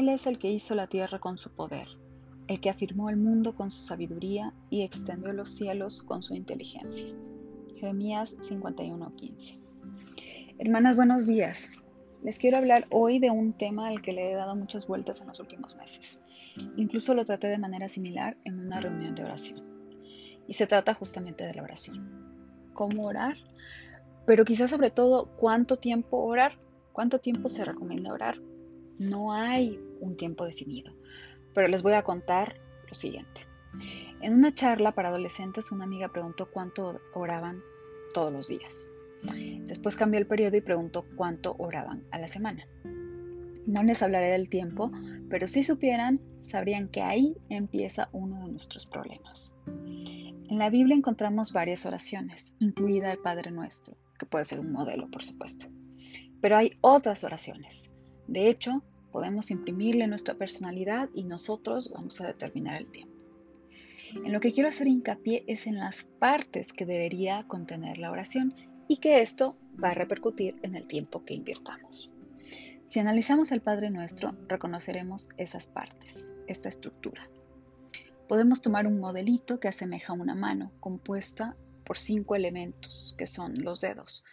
Él es el que hizo la tierra con su poder, el que afirmó el mundo con su sabiduría y extendió los cielos con su inteligencia. Jeremías 51:15. Hermanas, buenos días. Les quiero hablar hoy de un tema al que le he dado muchas vueltas en los últimos meses. Incluso lo traté de manera similar en una reunión de oración. Y se trata justamente de la oración. ¿Cómo orar? Pero quizás sobre todo, ¿cuánto tiempo orar? ¿Cuánto tiempo se recomienda orar? No hay un tiempo definido, pero les voy a contar lo siguiente. En una charla para adolescentes, una amiga preguntó cuánto oraban todos los días. Después cambió el periodo y preguntó cuánto oraban a la semana. No les hablaré del tiempo, pero si supieran, sabrían que ahí empieza uno de nuestros problemas. En la Biblia encontramos varias oraciones, incluida el Padre Nuestro, que puede ser un modelo, por supuesto. Pero hay otras oraciones. De hecho, podemos imprimirle nuestra personalidad y nosotros vamos a determinar el tiempo. En lo que quiero hacer hincapié es en las partes que debería contener la oración y que esto va a repercutir en el tiempo que invirtamos. Si analizamos el Padre Nuestro, reconoceremos esas partes, esta estructura. Podemos tomar un modelito que asemeja una mano, compuesta por cinco elementos, que son los dedos,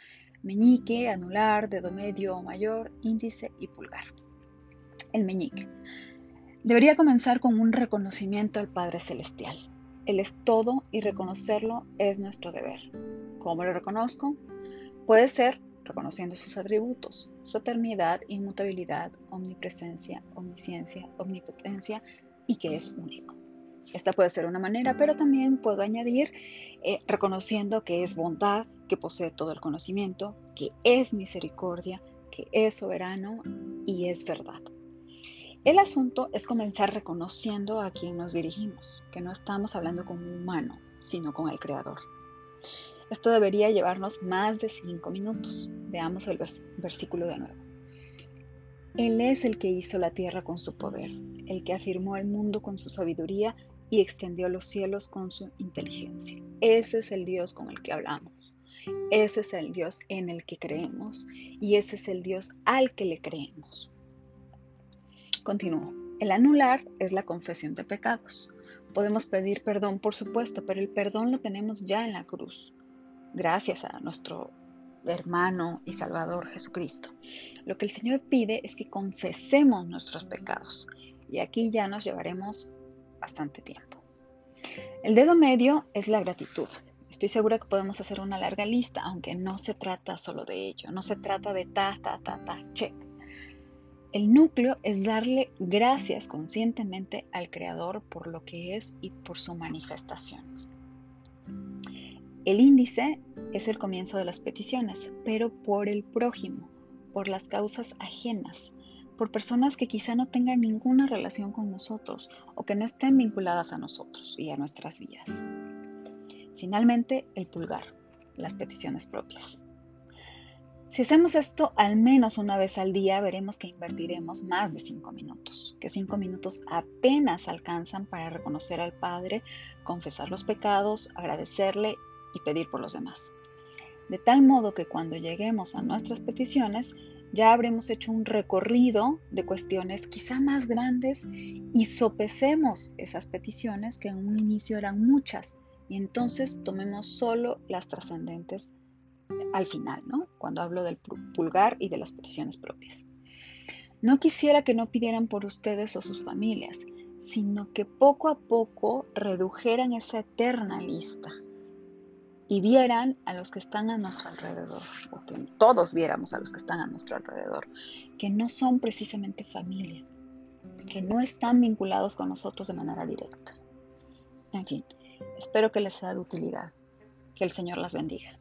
meñique, anular, dedo medio o mayor, índice y pulgar. Meñique. Debería comenzar con un reconocimiento al Padre Celestial. Él es todo y reconocerlo es nuestro deber. ¿Cómo lo reconozco? Puede ser reconociendo sus atributos, su eternidad, inmutabilidad, omnipresencia, omnisciencia, omnipotencia y que es único. Esta puede ser una manera, pero también puedo añadir eh, reconociendo que es bondad, que posee todo el conocimiento, que es misericordia, que es soberano y es verdad. El asunto es comenzar reconociendo a quien nos dirigimos, que no estamos hablando con un humano, sino con el Creador. Esto debería llevarnos más de cinco minutos. Veamos el versículo de nuevo. Él es el que hizo la tierra con su poder, el que afirmó el mundo con su sabiduría y extendió los cielos con su inteligencia. Ese es el Dios con el que hablamos. Ese es el Dios en el que creemos y ese es el Dios al que le creemos. Continúo. El anular es la confesión de pecados. Podemos pedir perdón, por supuesto, pero el perdón lo tenemos ya en la cruz gracias a nuestro hermano y Salvador Jesucristo. Lo que el Señor pide es que confesemos nuestros pecados y aquí ya nos llevaremos bastante tiempo. El dedo medio es la gratitud. Estoy segura que podemos hacer una larga lista, aunque no se trata solo de ello, no se trata de ta, ta, ta, ta, check. El núcleo es darle gracias conscientemente al Creador por lo que es y por su manifestación. El índice es el comienzo de las peticiones, pero por el prójimo, por las causas ajenas, por personas que quizá no tengan ninguna relación con nosotros o que no estén vinculadas a nosotros y a nuestras vidas. Finalmente, el pulgar, las peticiones propias. Si hacemos esto al menos una vez al día, veremos que invertiremos más de cinco minutos, que cinco minutos apenas alcanzan para reconocer al Padre, confesar los pecados, agradecerle y pedir por los demás. De tal modo que cuando lleguemos a nuestras peticiones, ya habremos hecho un recorrido de cuestiones quizá más grandes y sopesemos esas peticiones que en un inicio eran muchas y entonces tomemos solo las trascendentes al final, ¿no? Cuando hablo del pulgar y de las peticiones propias. No quisiera que no pidieran por ustedes o sus familias, sino que poco a poco redujeran esa eterna lista y vieran a los que están a nuestro alrededor, o que todos viéramos a los que están a nuestro alrededor, que no son precisamente familia, que no están vinculados con nosotros de manera directa. En fin, espero que les sea de utilidad. Que el Señor las bendiga.